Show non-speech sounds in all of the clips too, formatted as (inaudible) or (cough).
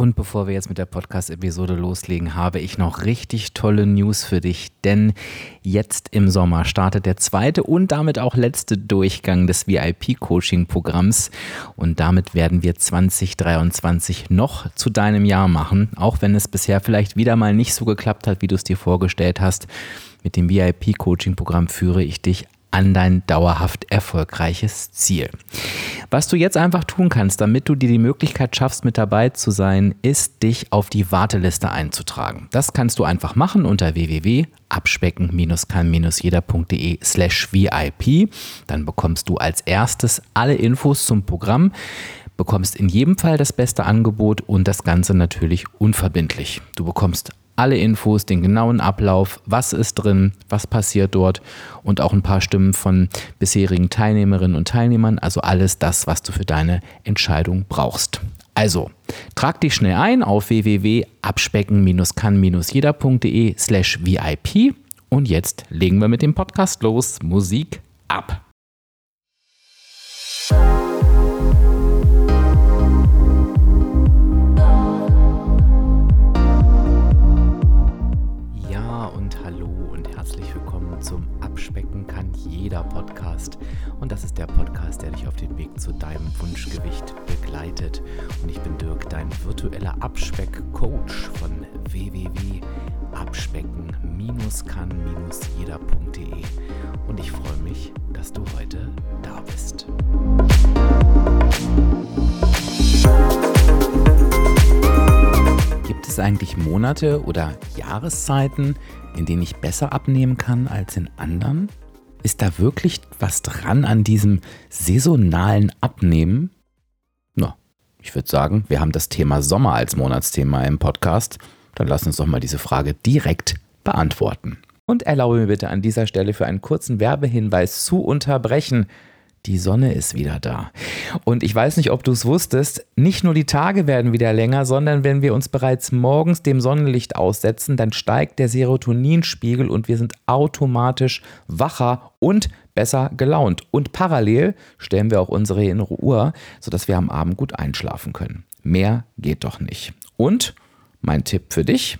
Und bevor wir jetzt mit der Podcast-Episode loslegen, habe ich noch richtig tolle News für dich, denn jetzt im Sommer startet der zweite und damit auch letzte Durchgang des VIP-Coaching-Programms und damit werden wir 2023 noch zu deinem Jahr machen, auch wenn es bisher vielleicht wieder mal nicht so geklappt hat, wie du es dir vorgestellt hast. Mit dem VIP-Coaching-Programm führe ich dich an dein dauerhaft erfolgreiches Ziel. Was du jetzt einfach tun kannst, damit du dir die Möglichkeit schaffst, mit dabei zu sein, ist, dich auf die Warteliste einzutragen. Das kannst du einfach machen unter www.abspecken-kann-jeder.de slash VIP. Dann bekommst du als erstes alle Infos zum Programm bekommst in jedem Fall das beste Angebot und das Ganze natürlich unverbindlich. Du bekommst alle Infos, den genauen Ablauf, was ist drin, was passiert dort und auch ein paar Stimmen von bisherigen Teilnehmerinnen und Teilnehmern, also alles das, was du für deine Entscheidung brauchst. Also, trag dich schnell ein auf www.abspecken-kann-jeder.de slash VIP und jetzt legen wir mit dem Podcast los. Musik ab! Und das ist der Podcast, der dich auf den Weg zu deinem Wunschgewicht begleitet. Und ich bin Dirk, dein virtueller Abspeck-Coach von www.abspecken-kann-jeder.de. Und ich freue mich, dass du heute da bist. Gibt es eigentlich Monate oder Jahreszeiten, in denen ich besser abnehmen kann als in anderen? Ist da wirklich was dran an diesem saisonalen Abnehmen? Na, ich würde sagen, wir haben das Thema Sommer als Monatsthema im Podcast. Dann lass uns doch mal diese Frage direkt beantworten. Und erlaube mir bitte an dieser Stelle für einen kurzen Werbehinweis zu unterbrechen die Sonne ist wieder da. Und ich weiß nicht, ob du es wusstest, nicht nur die Tage werden wieder länger, sondern wenn wir uns bereits morgens dem Sonnenlicht aussetzen, dann steigt der Serotoninspiegel und wir sind automatisch wacher und besser gelaunt. Und parallel stellen wir auch unsere innere Uhr, sodass wir am Abend gut einschlafen können. Mehr geht doch nicht. Und mein Tipp für dich,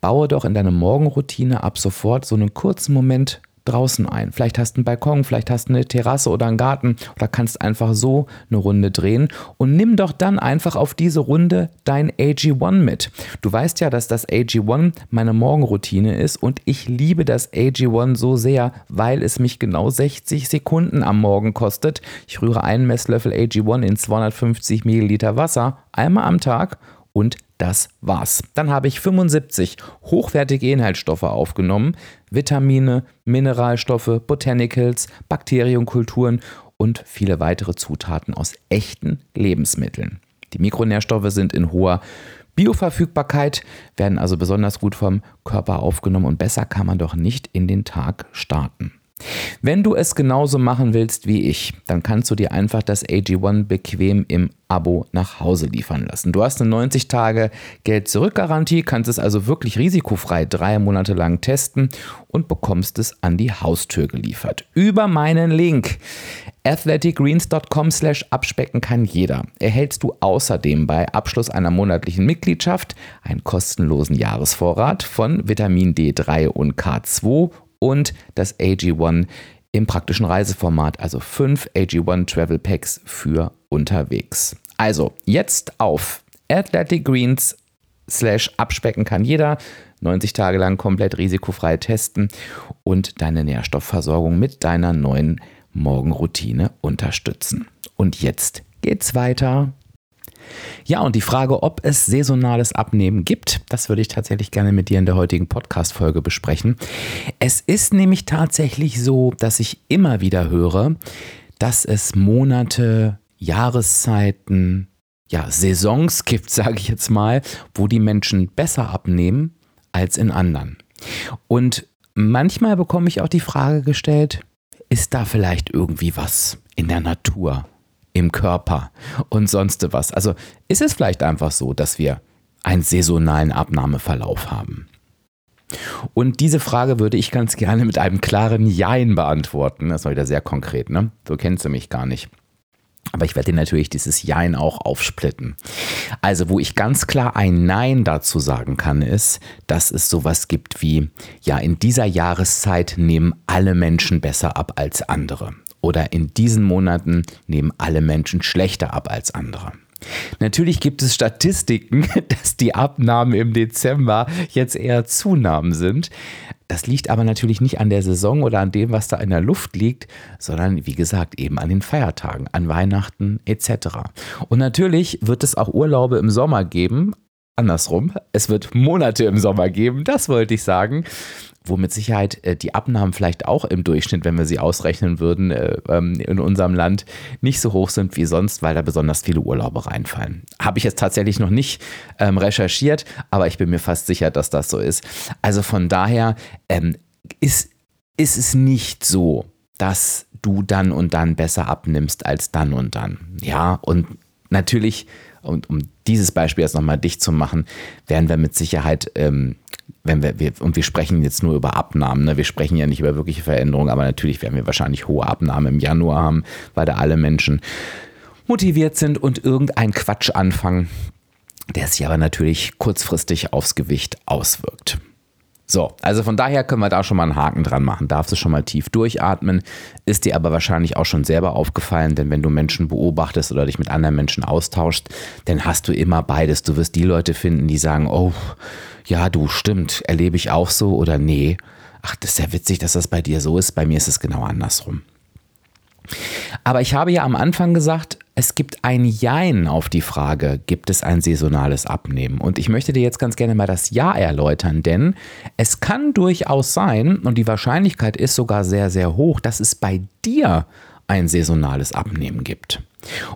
baue doch in deine Morgenroutine ab sofort so einen kurzen Moment draußen ein. Vielleicht hast du einen Balkon, vielleicht hast du eine Terrasse oder einen Garten oder kannst einfach so eine Runde drehen und nimm doch dann einfach auf diese Runde dein AG1 mit. Du weißt ja, dass das AG1 meine Morgenroutine ist und ich liebe das AG1 so sehr, weil es mich genau 60 Sekunden am Morgen kostet. Ich rühre einen Messlöffel AG1 in 250 Milliliter Wasser einmal am Tag und das war's. Dann habe ich 75 hochwertige Inhaltsstoffe aufgenommen, Vitamine, Mineralstoffe, Botanicals, Bakterienkulturen und viele weitere Zutaten aus echten Lebensmitteln. Die Mikronährstoffe sind in hoher Bioverfügbarkeit, werden also besonders gut vom Körper aufgenommen und besser kann man doch nicht in den Tag starten. Wenn du es genauso machen willst wie ich, dann kannst du dir einfach das AG1 bequem im Abo nach Hause liefern lassen. Du hast eine 90 Tage Geld-Zurück-Garantie, kannst es also wirklich risikofrei drei Monate lang testen und bekommst es an die Haustür geliefert. Über meinen Link athleticgreens.com slash abspecken kann jeder. Erhältst du außerdem bei Abschluss einer monatlichen Mitgliedschaft einen kostenlosen Jahresvorrat von Vitamin D3 und K2 und das AG1 im praktischen Reiseformat, also fünf AG1 Travel Packs für unterwegs. Also jetzt auf Athletic slash abspecken kann jeder. 90 Tage lang komplett risikofrei testen und deine Nährstoffversorgung mit deiner neuen Morgenroutine unterstützen. Und jetzt geht's weiter ja, und die Frage, ob es saisonales Abnehmen gibt, das würde ich tatsächlich gerne mit dir in der heutigen Podcast-Folge besprechen. Es ist nämlich tatsächlich so, dass ich immer wieder höre, dass es Monate, Jahreszeiten, ja, Saisons gibt, (laughs) sage ich jetzt mal, wo die Menschen besser abnehmen als in anderen. Und manchmal bekomme ich auch die Frage gestellt, ist da vielleicht irgendwie was in der Natur? Im Körper und sonst was. Also ist es vielleicht einfach so, dass wir einen saisonalen Abnahmeverlauf haben. Und diese Frage würde ich ganz gerne mit einem klaren Jein beantworten. Das war wieder sehr konkret, ne? So kennst du mich gar nicht. Aber ich werde dir natürlich dieses Jein auch aufsplitten. Also, wo ich ganz klar ein Nein dazu sagen kann, ist, dass es sowas gibt wie, ja, in dieser Jahreszeit nehmen alle Menschen besser ab als andere. Oder in diesen Monaten nehmen alle Menschen schlechter ab als andere. Natürlich gibt es Statistiken, (laughs) dass die Abnahmen im Dezember jetzt eher Zunahmen sind. Das liegt aber natürlich nicht an der Saison oder an dem, was da in der Luft liegt, sondern wie gesagt eben an den Feiertagen, an Weihnachten etc. Und natürlich wird es auch Urlaube im Sommer geben. Andersrum, es wird Monate im Sommer geben, das wollte ich sagen wo mit Sicherheit äh, die Abnahmen vielleicht auch im Durchschnitt, wenn wir sie ausrechnen würden, äh, ähm, in unserem Land nicht so hoch sind wie sonst, weil da besonders viele Urlaube reinfallen. Habe ich jetzt tatsächlich noch nicht ähm, recherchiert, aber ich bin mir fast sicher, dass das so ist. Also von daher ähm, ist, ist es nicht so, dass du dann und dann besser abnimmst als dann und dann. Ja, und natürlich, und um dieses Beispiel jetzt nochmal dicht zu machen, werden wir mit Sicherheit ähm, wenn wir, wir, und wir sprechen jetzt nur über Abnahmen, ne? wir sprechen ja nicht über wirkliche Veränderungen, aber natürlich werden wir wahrscheinlich hohe Abnahmen im Januar haben, weil da alle Menschen motiviert sind und irgendein Quatsch anfangen, der sich aber natürlich kurzfristig aufs Gewicht auswirkt. So, also von daher können wir da schon mal einen Haken dran machen. Darfst du schon mal tief durchatmen. Ist dir aber wahrscheinlich auch schon selber aufgefallen, denn wenn du Menschen beobachtest oder dich mit anderen Menschen austauschst, dann hast du immer beides. Du wirst die Leute finden, die sagen, oh, ja, du stimmt, erlebe ich auch so oder nee. Ach, das ist ja witzig, dass das bei dir so ist. Bei mir ist es genau andersrum. Aber ich habe ja am Anfang gesagt, es gibt ein Jein auf die Frage, gibt es ein saisonales Abnehmen? Und ich möchte dir jetzt ganz gerne mal das Ja erläutern, denn es kann durchaus sein, und die Wahrscheinlichkeit ist sogar sehr, sehr hoch, dass es bei dir ein saisonales Abnehmen gibt.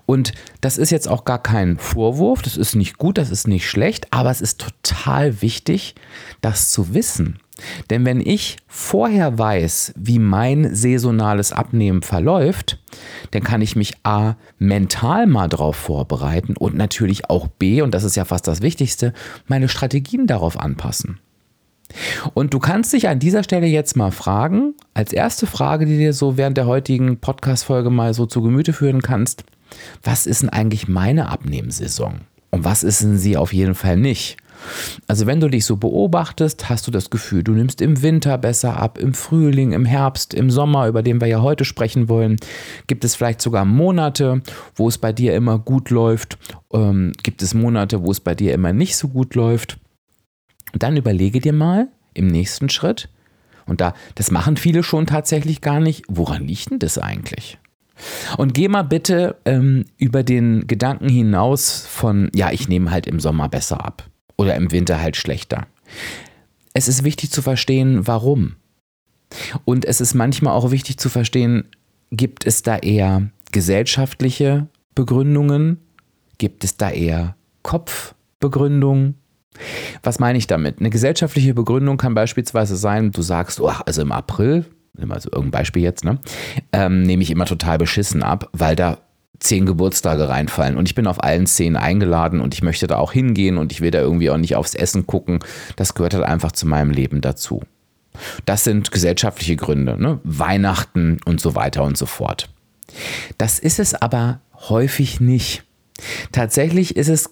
Und das ist jetzt auch gar kein Vorwurf, das ist nicht gut, das ist nicht schlecht, aber es ist total wichtig, das zu wissen. Denn wenn ich vorher weiß, wie mein saisonales Abnehmen verläuft, dann kann ich mich A mental mal darauf vorbereiten und natürlich auch B, und das ist ja fast das Wichtigste, meine Strategien darauf anpassen. Und du kannst dich an dieser Stelle jetzt mal fragen, als erste Frage, die dir so während der heutigen Podcast-Folge mal so zu Gemüte führen kannst, was ist denn eigentlich meine Abnehmsaison? Und was ist denn sie auf jeden Fall nicht? Also wenn du dich so beobachtest, hast du das Gefühl, du nimmst im Winter besser ab, im Frühling, im Herbst, im Sommer, über den wir ja heute sprechen wollen. Gibt es vielleicht sogar Monate, wo es bei dir immer gut läuft? Ähm, gibt es Monate, wo es bei dir immer nicht so gut läuft? dann überlege dir mal im nächsten Schritt, und da, das machen viele schon tatsächlich gar nicht, woran liegt denn das eigentlich? Und geh mal bitte ähm, über den Gedanken hinaus von, ja, ich nehme halt im Sommer besser ab oder im Winter halt schlechter. Es ist wichtig zu verstehen, warum. Und es ist manchmal auch wichtig zu verstehen, gibt es da eher gesellschaftliche Begründungen? Gibt es da eher Kopfbegründungen? Was meine ich damit? Eine gesellschaftliche Begründung kann beispielsweise sein, du sagst, oh, also im April, also irgendein Beispiel jetzt, ne, ähm, nehme ich immer total beschissen ab, weil da zehn Geburtstage reinfallen und ich bin auf allen zehn eingeladen und ich möchte da auch hingehen und ich will da irgendwie auch nicht aufs Essen gucken. Das gehört halt einfach zu meinem Leben dazu. Das sind gesellschaftliche Gründe, ne? Weihnachten und so weiter und so fort. Das ist es aber häufig nicht. Tatsächlich ist es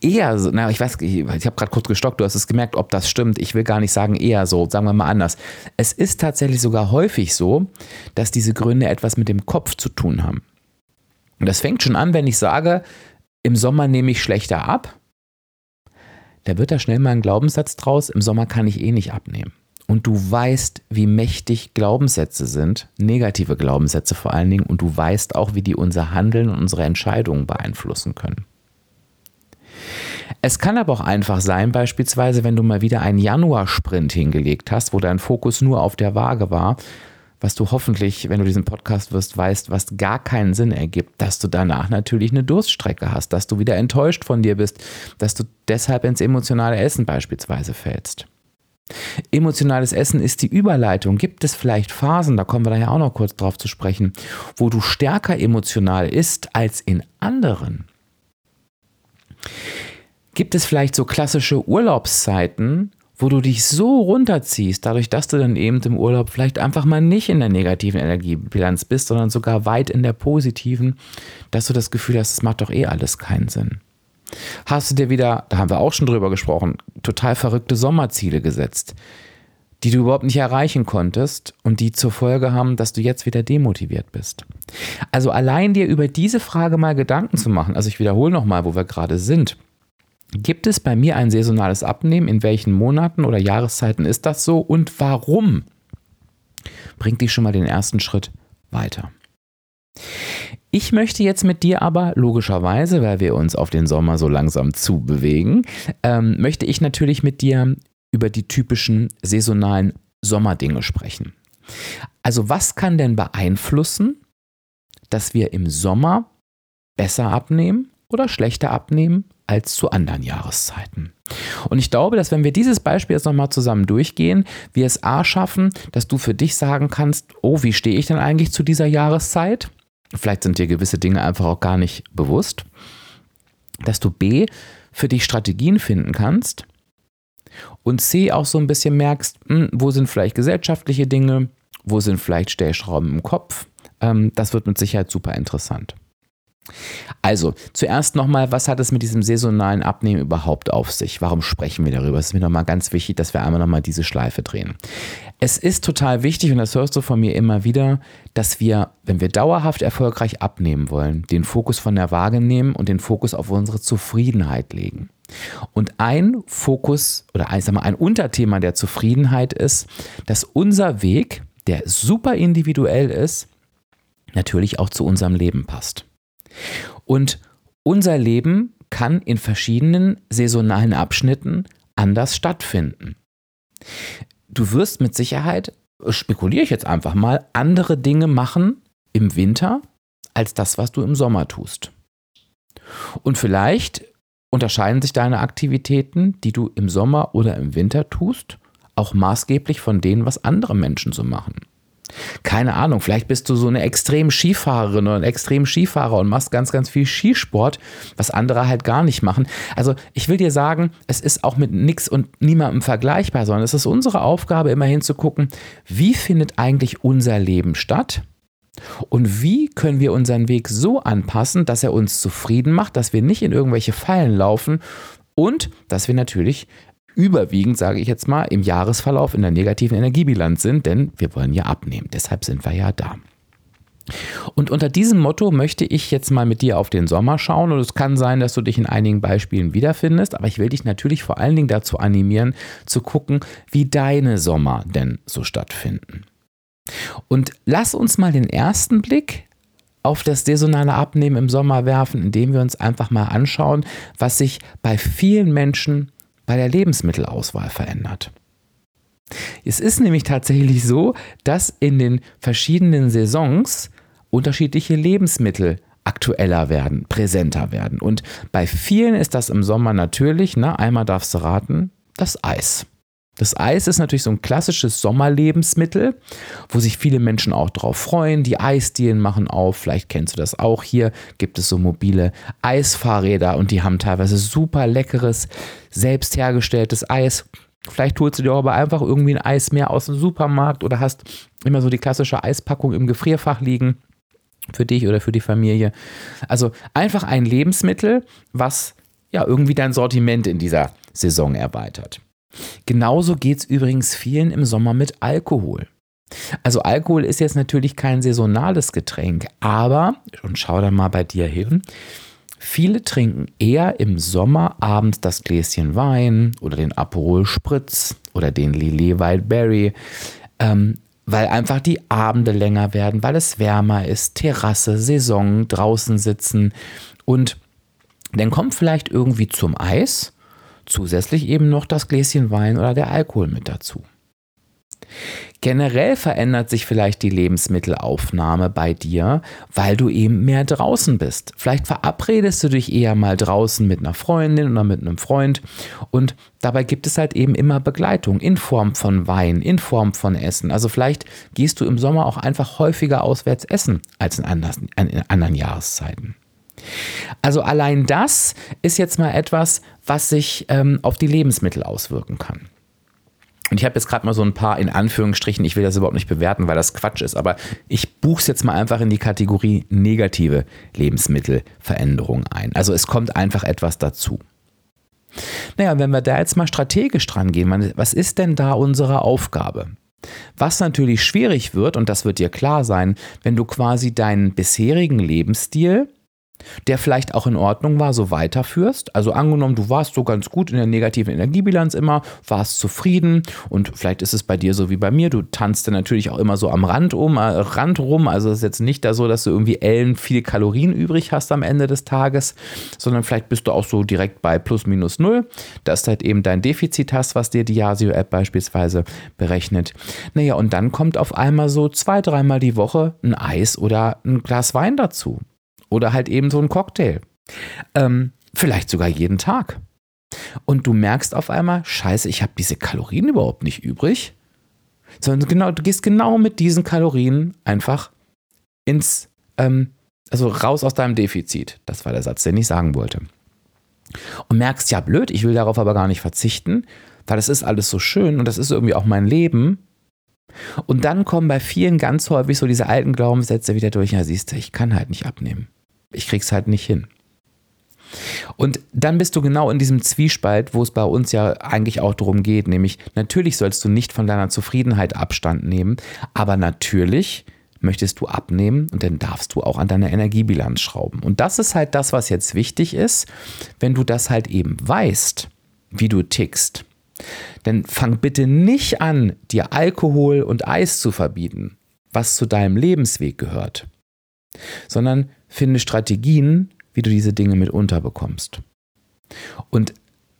eher so, na, ich weiß, ich, ich habe gerade kurz gestockt, du hast es gemerkt, ob das stimmt. Ich will gar nicht sagen eher so, sagen wir mal anders. Es ist tatsächlich sogar häufig so, dass diese Gründe etwas mit dem Kopf zu tun haben. Und das fängt schon an, wenn ich sage, im Sommer nehme ich schlechter ab. Da wird da schnell mal ein Glaubenssatz draus, im Sommer kann ich eh nicht abnehmen. Und du weißt, wie mächtig Glaubenssätze sind, negative Glaubenssätze vor allen Dingen, und du weißt auch, wie die unser Handeln und unsere Entscheidungen beeinflussen können. Es kann aber auch einfach sein, beispielsweise, wenn du mal wieder einen Januar-Sprint hingelegt hast, wo dein Fokus nur auf der Waage war, was du hoffentlich, wenn du diesen Podcast wirst, weißt, was gar keinen Sinn ergibt, dass du danach natürlich eine Durststrecke hast, dass du wieder enttäuscht von dir bist, dass du deshalb ins emotionale Essen beispielsweise fällst. Emotionales Essen ist die Überleitung. Gibt es vielleicht Phasen, da kommen wir daher auch noch kurz drauf zu sprechen, wo du stärker emotional isst als in anderen? Gibt es vielleicht so klassische Urlaubszeiten, wo du dich so runterziehst, dadurch, dass du dann eben im Urlaub vielleicht einfach mal nicht in der negativen Energiebilanz bist, sondern sogar weit in der positiven, dass du das Gefühl hast, es macht doch eh alles keinen Sinn. Hast du dir wieder, da haben wir auch schon drüber gesprochen, total verrückte Sommerziele gesetzt, die du überhaupt nicht erreichen konntest und die zur Folge haben, dass du jetzt wieder demotiviert bist. Also allein dir über diese Frage mal Gedanken zu machen, also ich wiederhole nochmal, wo wir gerade sind, Gibt es bei mir ein saisonales Abnehmen? In welchen Monaten oder Jahreszeiten ist das so? Und warum? Bringt dich schon mal den ersten Schritt weiter. Ich möchte jetzt mit dir aber logischerweise, weil wir uns auf den Sommer so langsam zubewegen, ähm, möchte ich natürlich mit dir über die typischen saisonalen Sommerdinge sprechen. Also was kann denn beeinflussen, dass wir im Sommer besser abnehmen oder schlechter abnehmen als zu anderen Jahreszeiten. Und ich glaube, dass wenn wir dieses Beispiel jetzt nochmal zusammen durchgehen, wir es A schaffen, dass du für dich sagen kannst, oh, wie stehe ich denn eigentlich zu dieser Jahreszeit? Vielleicht sind dir gewisse Dinge einfach auch gar nicht bewusst. Dass du B für dich Strategien finden kannst und C auch so ein bisschen merkst, hm, wo sind vielleicht gesellschaftliche Dinge, wo sind vielleicht Stellschrauben im Kopf. Ähm, das wird mit Sicherheit super interessant. Also, zuerst nochmal, was hat es mit diesem saisonalen Abnehmen überhaupt auf sich? Warum sprechen wir darüber? Es ist mir nochmal ganz wichtig, dass wir einmal nochmal diese Schleife drehen. Es ist total wichtig, und das hörst du von mir immer wieder, dass wir, wenn wir dauerhaft erfolgreich abnehmen wollen, den Fokus von der Waage nehmen und den Fokus auf unsere Zufriedenheit legen. Und ein Fokus oder sag mal, ein Unterthema der Zufriedenheit ist, dass unser Weg, der super individuell ist, natürlich auch zu unserem Leben passt. Und unser Leben kann in verschiedenen saisonalen Abschnitten anders stattfinden. Du wirst mit Sicherheit, spekuliere ich jetzt einfach mal, andere Dinge machen im Winter als das, was du im Sommer tust. Und vielleicht unterscheiden sich deine Aktivitäten, die du im Sommer oder im Winter tust, auch maßgeblich von denen, was andere Menschen so machen. Keine Ahnung, vielleicht bist du so eine extrem Skifahrerin oder ein extrem Skifahrer und machst ganz, ganz viel Skisport, was andere halt gar nicht machen. Also ich will dir sagen, es ist auch mit nichts und niemandem vergleichbar, sondern es ist unsere Aufgabe, immerhin zu gucken, wie findet eigentlich unser Leben statt? Und wie können wir unseren Weg so anpassen, dass er uns zufrieden macht, dass wir nicht in irgendwelche Fallen laufen und dass wir natürlich überwiegend, sage ich jetzt mal, im Jahresverlauf in der negativen Energiebilanz sind, denn wir wollen ja abnehmen. Deshalb sind wir ja da. Und unter diesem Motto möchte ich jetzt mal mit dir auf den Sommer schauen und es kann sein, dass du dich in einigen Beispielen wiederfindest, aber ich will dich natürlich vor allen Dingen dazu animieren, zu gucken, wie deine Sommer denn so stattfinden. Und lass uns mal den ersten Blick auf das saisonale Abnehmen im Sommer werfen, indem wir uns einfach mal anschauen, was sich bei vielen Menschen bei der Lebensmittelauswahl verändert. Es ist nämlich tatsächlich so, dass in den verschiedenen Saisons unterschiedliche Lebensmittel aktueller werden, präsenter werden. Und bei vielen ist das im Sommer natürlich, na, einmal darfst du raten, das Eis. Das Eis ist natürlich so ein klassisches Sommerlebensmittel, wo sich viele Menschen auch drauf freuen. Die Eisdielen machen auf, vielleicht kennst du das auch. Hier gibt es so mobile Eisfahrräder und die haben teilweise super leckeres, selbst hergestelltes Eis. Vielleicht holst du dir aber einfach irgendwie ein Eis mehr aus dem Supermarkt oder hast immer so die klassische Eispackung im Gefrierfach liegen für dich oder für die Familie. Also einfach ein Lebensmittel, was ja irgendwie dein Sortiment in dieser Saison erweitert. Genauso geht es übrigens vielen im Sommer mit Alkohol. Also Alkohol ist jetzt natürlich kein saisonales Getränk, aber, und schau da mal bei dir hin, viele trinken eher im Sommer abends das Gläschen Wein oder den Aperol Spritz oder den Lillet Wildberry, ähm, weil einfach die Abende länger werden, weil es wärmer ist, Terrasse, Saison, draußen sitzen und dann kommt vielleicht irgendwie zum Eis Zusätzlich eben noch das Gläschen Wein oder der Alkohol mit dazu. Generell verändert sich vielleicht die Lebensmittelaufnahme bei dir, weil du eben mehr draußen bist. Vielleicht verabredest du dich eher mal draußen mit einer Freundin oder mit einem Freund und dabei gibt es halt eben immer Begleitung in Form von Wein, in Form von Essen. Also vielleicht gehst du im Sommer auch einfach häufiger auswärts essen als in anderen Jahreszeiten. Also allein das ist jetzt mal etwas, was sich ähm, auf die Lebensmittel auswirken kann. Und ich habe jetzt gerade mal so ein paar in Anführungsstrichen, ich will das überhaupt nicht bewerten, weil das Quatsch ist, aber ich buche es jetzt mal einfach in die Kategorie negative Lebensmittelveränderung ein. Also es kommt einfach etwas dazu. Naja, wenn wir da jetzt mal strategisch dran gehen, was ist denn da unsere Aufgabe? Was natürlich schwierig wird, und das wird dir klar sein, wenn du quasi deinen bisherigen Lebensstil der vielleicht auch in Ordnung war, so weiterführst. Also angenommen, du warst so ganz gut in der negativen Energiebilanz immer, warst zufrieden und vielleicht ist es bei dir so wie bei mir, du tanzt dann natürlich auch immer so am Rand um, äh, Rand rum, also es ist jetzt nicht da so, dass du irgendwie Ellen viele Kalorien übrig hast am Ende des Tages, sondern vielleicht bist du auch so direkt bei plus minus null, dass du halt eben dein Defizit hast, was dir die Yasio-App beispielsweise berechnet. Naja, und dann kommt auf einmal so zwei, dreimal die Woche ein Eis oder ein Glas Wein dazu. Oder halt eben so ein Cocktail. Ähm, vielleicht sogar jeden Tag. Und du merkst auf einmal, scheiße, ich habe diese Kalorien überhaupt nicht übrig. Sondern genau, du gehst genau mit diesen Kalorien einfach ins, ähm, also raus aus deinem Defizit. Das war der Satz, den ich sagen wollte. Und merkst, ja, blöd, ich will darauf aber gar nicht verzichten, weil das ist alles so schön und das ist irgendwie auch mein Leben. Und dann kommen bei vielen ganz häufig so diese alten Glaubenssätze wieder durch, ja, siehst du, ich kann halt nicht abnehmen ich krieg's halt nicht hin. Und dann bist du genau in diesem Zwiespalt, wo es bei uns ja eigentlich auch darum geht, nämlich natürlich sollst du nicht von deiner Zufriedenheit Abstand nehmen, aber natürlich möchtest du abnehmen und dann darfst du auch an deiner Energiebilanz schrauben. Und das ist halt das, was jetzt wichtig ist, wenn du das halt eben weißt, wie du tickst. Dann fang bitte nicht an, dir Alkohol und Eis zu verbieten, was zu deinem Lebensweg gehört, sondern finde Strategien, wie du diese Dinge mit unterbekommst. Und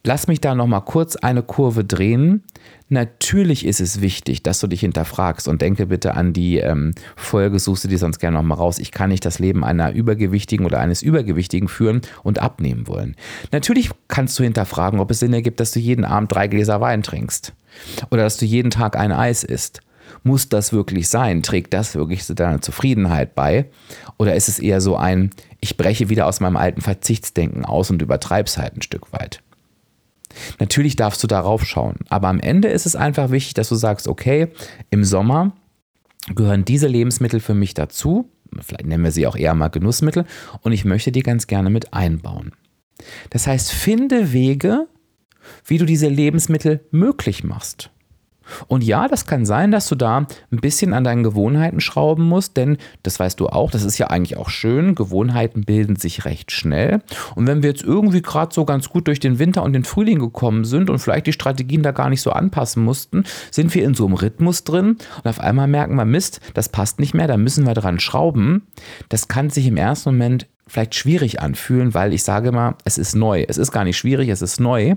lass mich da nochmal kurz eine Kurve drehen. Natürlich ist es wichtig, dass du dich hinterfragst und denke bitte an die ähm, Folge, suchst du dir sonst gerne nochmal raus. Ich kann nicht das Leben einer Übergewichtigen oder eines Übergewichtigen führen und abnehmen wollen. Natürlich kannst du hinterfragen, ob es Sinn ergibt, dass du jeden Abend drei Gläser Wein trinkst oder dass du jeden Tag ein Eis isst muss das wirklich sein? Trägt das wirklich zu deiner Zufriedenheit bei? Oder ist es eher so ein, ich breche wieder aus meinem alten Verzichtsdenken aus und übertreibe es halt ein Stück weit? Natürlich darfst du darauf schauen, aber am Ende ist es einfach wichtig, dass du sagst, okay, im Sommer gehören diese Lebensmittel für mich dazu, vielleicht nennen wir sie auch eher mal Genussmittel, und ich möchte die ganz gerne mit einbauen. Das heißt, finde Wege, wie du diese Lebensmittel möglich machst. Und ja, das kann sein, dass du da ein bisschen an deinen Gewohnheiten schrauben musst, denn das weißt du auch, das ist ja eigentlich auch schön. Gewohnheiten bilden sich recht schnell. Und wenn wir jetzt irgendwie gerade so ganz gut durch den Winter und den Frühling gekommen sind und vielleicht die Strategien da gar nicht so anpassen mussten, sind wir in so einem Rhythmus drin und auf einmal merken wir, Mist, das passt nicht mehr, da müssen wir dran schrauben. Das kann sich im ersten Moment vielleicht schwierig anfühlen, weil ich sage mal, es ist neu. Es ist gar nicht schwierig, es ist neu.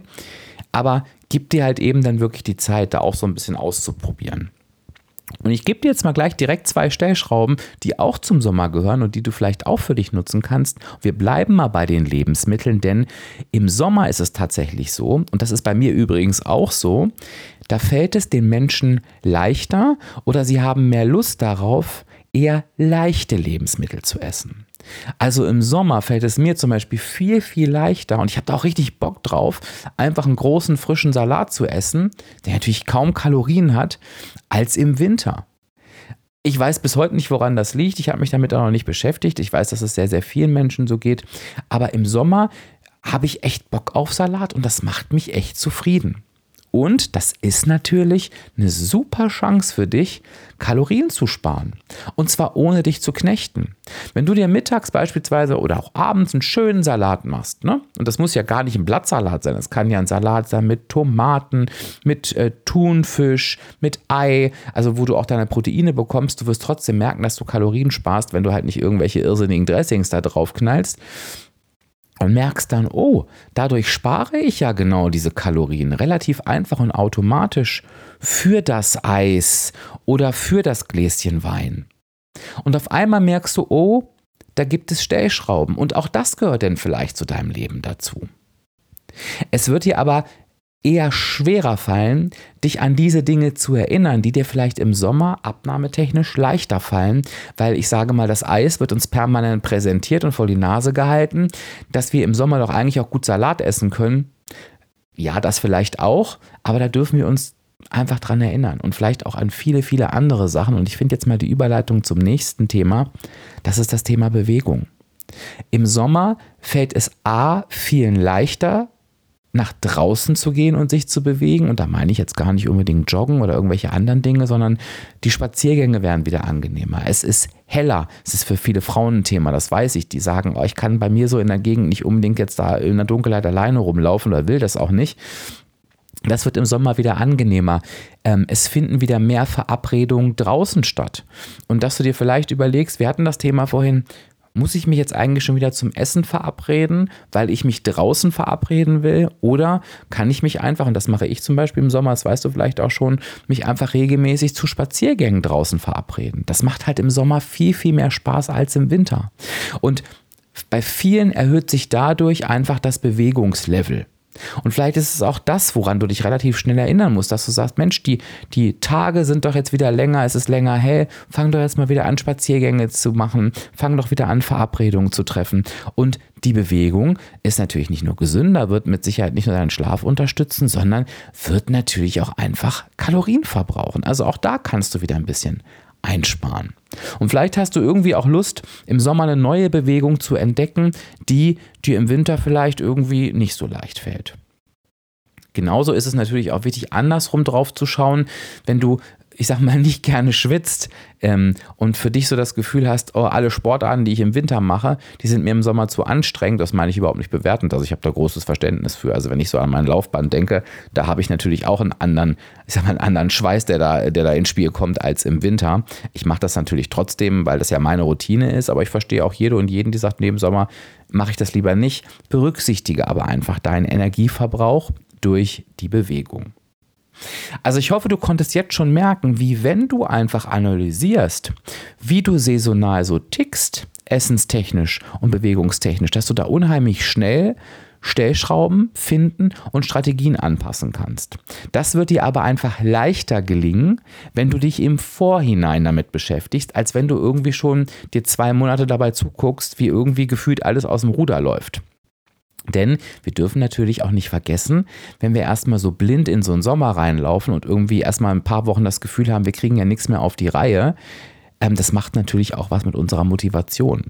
Aber gib dir halt eben dann wirklich die Zeit, da auch so ein bisschen auszuprobieren. Und ich gebe dir jetzt mal gleich direkt zwei Stellschrauben, die auch zum Sommer gehören und die du vielleicht auch für dich nutzen kannst. Wir bleiben mal bei den Lebensmitteln, denn im Sommer ist es tatsächlich so, und das ist bei mir übrigens auch so, da fällt es den Menschen leichter oder sie haben mehr Lust darauf, eher leichte Lebensmittel zu essen. Also im Sommer fällt es mir zum Beispiel viel, viel leichter und ich habe da auch richtig Bock drauf, einfach einen großen frischen Salat zu essen, der natürlich kaum Kalorien hat, als im Winter. Ich weiß bis heute nicht, woran das liegt. Ich habe mich damit auch noch nicht beschäftigt. Ich weiß, dass es sehr, sehr vielen Menschen so geht. Aber im Sommer habe ich echt Bock auf Salat und das macht mich echt zufrieden. Und das ist natürlich eine super Chance für dich, Kalorien zu sparen. Und zwar ohne dich zu knechten. Wenn du dir mittags beispielsweise oder auch abends einen schönen Salat machst, ne? und das muss ja gar nicht ein Blattsalat sein, es kann ja ein Salat sein mit Tomaten, mit äh, Thunfisch, mit Ei, also wo du auch deine Proteine bekommst, du wirst trotzdem merken, dass du Kalorien sparst, wenn du halt nicht irgendwelche irrsinnigen Dressings da drauf knallst und merkst dann, oh, dadurch spare ich ja genau diese Kalorien relativ einfach und automatisch für das Eis oder für das Gläschen Wein. Und auf einmal merkst du, oh, da gibt es Stellschrauben und auch das gehört dann vielleicht zu deinem Leben dazu. Es wird dir aber eher schwerer fallen, dich an diese Dinge zu erinnern, die dir vielleicht im Sommer abnahmetechnisch leichter fallen, weil ich sage mal, das Eis wird uns permanent präsentiert und vor die Nase gehalten, dass wir im Sommer doch eigentlich auch gut Salat essen können. Ja, das vielleicht auch, aber da dürfen wir uns einfach dran erinnern und vielleicht auch an viele, viele andere Sachen. Und ich finde jetzt mal die Überleitung zum nächsten Thema. Das ist das Thema Bewegung. Im Sommer fällt es A vielen leichter, nach draußen zu gehen und sich zu bewegen. Und da meine ich jetzt gar nicht unbedingt Joggen oder irgendwelche anderen Dinge, sondern die Spaziergänge werden wieder angenehmer. Es ist heller. Es ist für viele Frauen ein Thema, das weiß ich. Die sagen, oh, ich kann bei mir so in der Gegend nicht unbedingt jetzt da in der Dunkelheit alleine rumlaufen oder will das auch nicht. Das wird im Sommer wieder angenehmer. Ähm, es finden wieder mehr Verabredungen draußen statt. Und dass du dir vielleicht überlegst, wir hatten das Thema vorhin, muss ich mich jetzt eigentlich schon wieder zum Essen verabreden, weil ich mich draußen verabreden will? Oder kann ich mich einfach, und das mache ich zum Beispiel im Sommer, das weißt du vielleicht auch schon, mich einfach regelmäßig zu Spaziergängen draußen verabreden? Das macht halt im Sommer viel, viel mehr Spaß als im Winter. Und bei vielen erhöht sich dadurch einfach das Bewegungslevel. Und vielleicht ist es auch das, woran du dich relativ schnell erinnern musst, dass du sagst, Mensch, die, die Tage sind doch jetzt wieder länger, es ist länger hell, fang doch jetzt mal wieder an, Spaziergänge zu machen, fang doch wieder an, Verabredungen zu treffen. Und die Bewegung ist natürlich nicht nur gesünder, wird mit Sicherheit nicht nur deinen Schlaf unterstützen, sondern wird natürlich auch einfach Kalorien verbrauchen. Also auch da kannst du wieder ein bisschen einsparen. Und vielleicht hast du irgendwie auch Lust, im Sommer eine neue Bewegung zu entdecken, die dir im Winter vielleicht irgendwie nicht so leicht fällt. Genauso ist es natürlich auch wichtig, andersrum drauf zu schauen, wenn du ich sag mal, (laughs) nicht gerne schwitzt ähm, und für dich so das Gefühl hast, oh, alle Sportarten, die ich im Winter mache, die sind mir im Sommer zu anstrengend, das meine ich überhaupt nicht bewertend. Also ich habe da großes Verständnis für. Also wenn ich so an mein Laufband denke, da habe ich natürlich auch einen anderen, ich sag mal, einen anderen Schweiß, der da, der da ins Spiel kommt als im Winter. Ich mache das natürlich trotzdem, weil das ja meine Routine ist, aber ich verstehe auch jede und jeden, die sagt, neben Sommer mache ich das lieber nicht. Berücksichtige aber einfach deinen Energieverbrauch durch die Bewegung. Also ich hoffe, du konntest jetzt schon merken, wie wenn du einfach analysierst, wie du saisonal so tickst, essenstechnisch und bewegungstechnisch, dass du da unheimlich schnell Stellschrauben finden und Strategien anpassen kannst. Das wird dir aber einfach leichter gelingen, wenn du dich im Vorhinein damit beschäftigst, als wenn du irgendwie schon dir zwei Monate dabei zuguckst, wie irgendwie gefühlt alles aus dem Ruder läuft. Denn wir dürfen natürlich auch nicht vergessen, wenn wir erstmal so blind in so einen Sommer reinlaufen und irgendwie erstmal ein paar Wochen das Gefühl haben, wir kriegen ja nichts mehr auf die Reihe, ähm, das macht natürlich auch was mit unserer Motivation,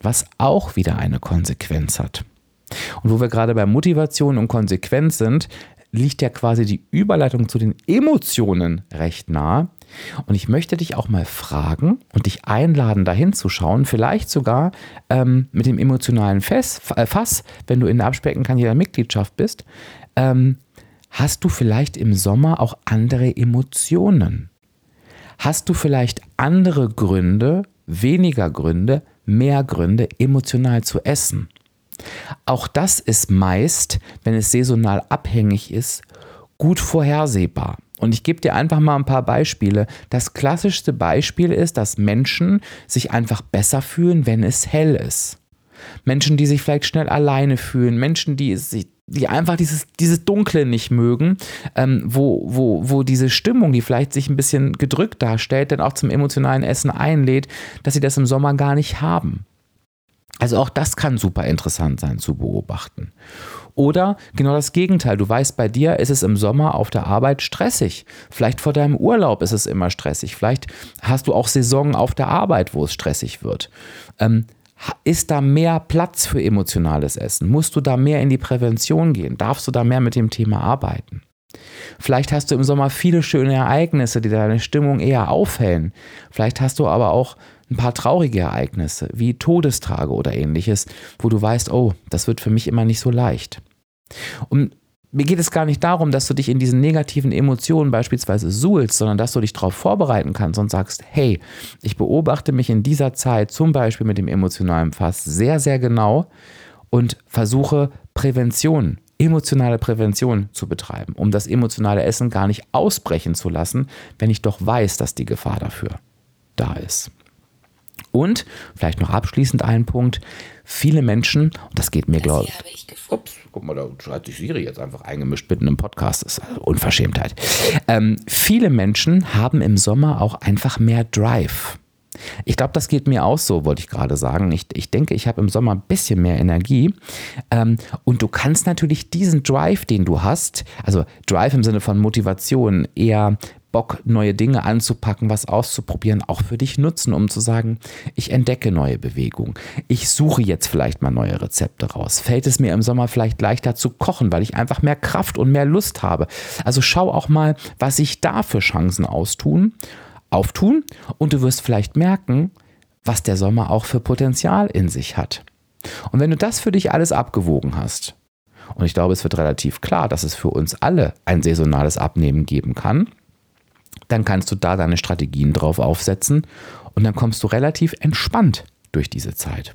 was auch wieder eine Konsequenz hat. Und wo wir gerade bei Motivation und Konsequenz sind, liegt ja quasi die Überleitung zu den Emotionen recht nah. Und ich möchte dich auch mal fragen und dich einladen, dahin zu schauen, vielleicht sogar ähm, mit dem emotionalen Fass, äh, Fass, wenn du in der Abspecken kann jeder Mitgliedschaft bist, ähm, hast du vielleicht im Sommer auch andere Emotionen? Hast du vielleicht andere Gründe, weniger Gründe, mehr Gründe, emotional zu essen? Auch das ist meist, wenn es saisonal abhängig ist, gut vorhersehbar. Und ich gebe dir einfach mal ein paar Beispiele. Das klassischste Beispiel ist, dass Menschen sich einfach besser fühlen, wenn es hell ist. Menschen, die sich vielleicht schnell alleine fühlen, Menschen, die, die einfach dieses, dieses Dunkle nicht mögen, ähm, wo, wo, wo diese Stimmung, die vielleicht sich ein bisschen gedrückt darstellt, dann auch zum emotionalen Essen einlädt, dass sie das im Sommer gar nicht haben. Also auch das kann super interessant sein zu beobachten. Oder genau das Gegenteil. Du weißt, bei dir ist es im Sommer auf der Arbeit stressig. Vielleicht vor deinem Urlaub ist es immer stressig. Vielleicht hast du auch Saison auf der Arbeit, wo es stressig wird. Ähm, ist da mehr Platz für emotionales Essen? Musst du da mehr in die Prävention gehen? Darfst du da mehr mit dem Thema arbeiten? Vielleicht hast du im Sommer viele schöne Ereignisse, die deine Stimmung eher aufhellen. Vielleicht hast du aber auch ein paar traurige Ereignisse wie Todestage oder ähnliches, wo du weißt, oh, das wird für mich immer nicht so leicht. Und mir geht es gar nicht darum, dass du dich in diesen negativen Emotionen beispielsweise suhlst, sondern dass du dich darauf vorbereiten kannst und sagst, hey, ich beobachte mich in dieser Zeit zum Beispiel mit dem emotionalen Fass sehr, sehr genau und versuche Prävention, emotionale Prävention zu betreiben, um das emotionale Essen gar nicht ausbrechen zu lassen, wenn ich doch weiß, dass die Gefahr dafür da ist. Und vielleicht noch abschließend ein Punkt. Viele Menschen, und das geht mir, glaube ich. Ups, guck mal, da schreibt sich Siri jetzt einfach eingemischt mitten im Podcast. Das ist eine Unverschämtheit. Ähm, viele Menschen haben im Sommer auch einfach mehr Drive. Ich glaube, das geht mir auch so, wollte ich gerade sagen. Ich, ich denke, ich habe im Sommer ein bisschen mehr Energie. Ähm, und du kannst natürlich diesen Drive, den du hast, also Drive im Sinne von Motivation, eher Bock, neue Dinge anzupacken, was auszuprobieren, auch für dich nutzen, um zu sagen, ich entdecke neue Bewegungen. Ich suche jetzt vielleicht mal neue Rezepte raus. Fällt es mir im Sommer vielleicht leichter zu kochen, weil ich einfach mehr Kraft und mehr Lust habe. Also schau auch mal, was sich da für Chancen austun, auftun und du wirst vielleicht merken, was der Sommer auch für Potenzial in sich hat. Und wenn du das für dich alles abgewogen hast, und ich glaube, es wird relativ klar, dass es für uns alle ein saisonales Abnehmen geben kann, dann kannst du da deine Strategien drauf aufsetzen und dann kommst du relativ entspannt durch diese Zeit.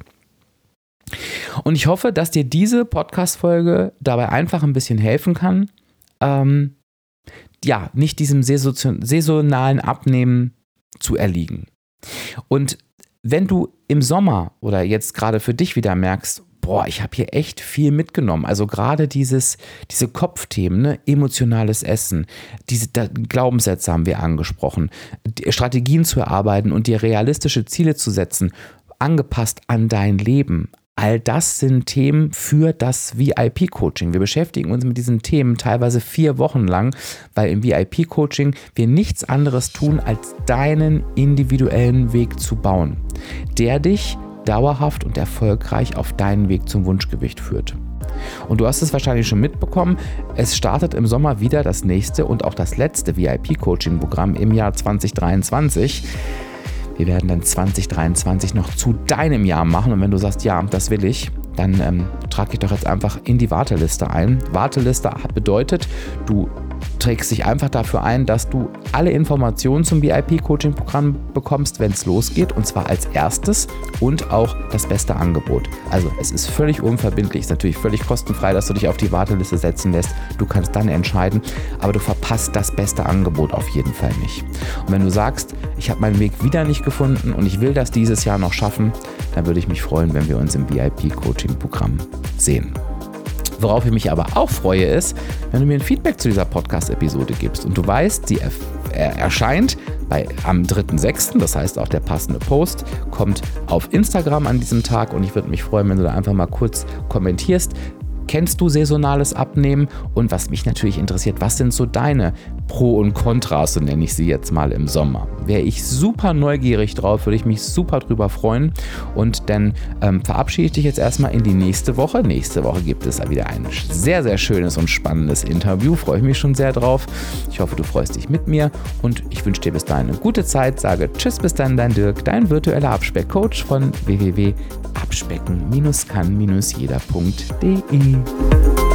Und ich hoffe, dass dir diese Podcast-Folge dabei einfach ein bisschen helfen kann, ähm, ja, nicht diesem saisonalen Abnehmen zu erliegen. Und wenn du im Sommer oder jetzt gerade für dich wieder merkst, boah, ich habe hier echt viel mitgenommen. Also gerade dieses, diese Kopfthemen, ne? emotionales Essen, diese da, Glaubenssätze haben wir angesprochen, Strategien zu erarbeiten und dir realistische Ziele zu setzen, angepasst an dein Leben. All das sind Themen für das VIP-Coaching. Wir beschäftigen uns mit diesen Themen teilweise vier Wochen lang, weil im VIP-Coaching wir nichts anderes tun, als deinen individuellen Weg zu bauen, der dich dauerhaft und erfolgreich auf deinen Weg zum Wunschgewicht führt. Und du hast es wahrscheinlich schon mitbekommen, es startet im Sommer wieder das nächste und auch das letzte VIP-Coaching-Programm im Jahr 2023. Wir werden dann 2023 noch zu deinem Jahr machen und wenn du sagst, ja, das will ich, dann ähm, trag dich doch jetzt einfach in die Warteliste ein. Warteliste bedeutet, du trägst dich einfach dafür ein, dass du alle Informationen zum VIP-Coaching-Programm bekommst, wenn es losgeht, und zwar als erstes und auch das beste Angebot. Also es ist völlig unverbindlich, ist natürlich völlig kostenfrei, dass du dich auf die Warteliste setzen lässt. Du kannst dann entscheiden, aber du verpasst das beste Angebot auf jeden Fall nicht. Und wenn du sagst, ich habe meinen Weg wieder nicht gefunden und ich will das dieses Jahr noch schaffen, dann würde ich mich freuen, wenn wir uns im VIP-Coaching-Programm sehen. Worauf ich mich aber auch freue, ist, wenn du mir ein Feedback zu dieser Podcast-Episode gibst und du weißt, sie erscheint bei, am 3.6., das heißt auch der passende Post, kommt auf Instagram an diesem Tag und ich würde mich freuen, wenn du da einfach mal kurz kommentierst, Kennst du saisonales Abnehmen? Und was mich natürlich interessiert, was sind so deine Pro und Kontras, so nenne ich sie jetzt mal im Sommer? Wäre ich super neugierig drauf, würde ich mich super drüber freuen. Und dann ähm, verabschiede ich dich jetzt erstmal in die nächste Woche. Nächste Woche gibt es wieder ein sehr, sehr schönes und spannendes Interview. Freue ich mich schon sehr drauf. Ich hoffe, du freust dich mit mir und ich wünsche dir bis dahin eine gute Zeit. Sage Tschüss, bis dann, dein Dirk, dein virtueller Abspeckcoach von www you.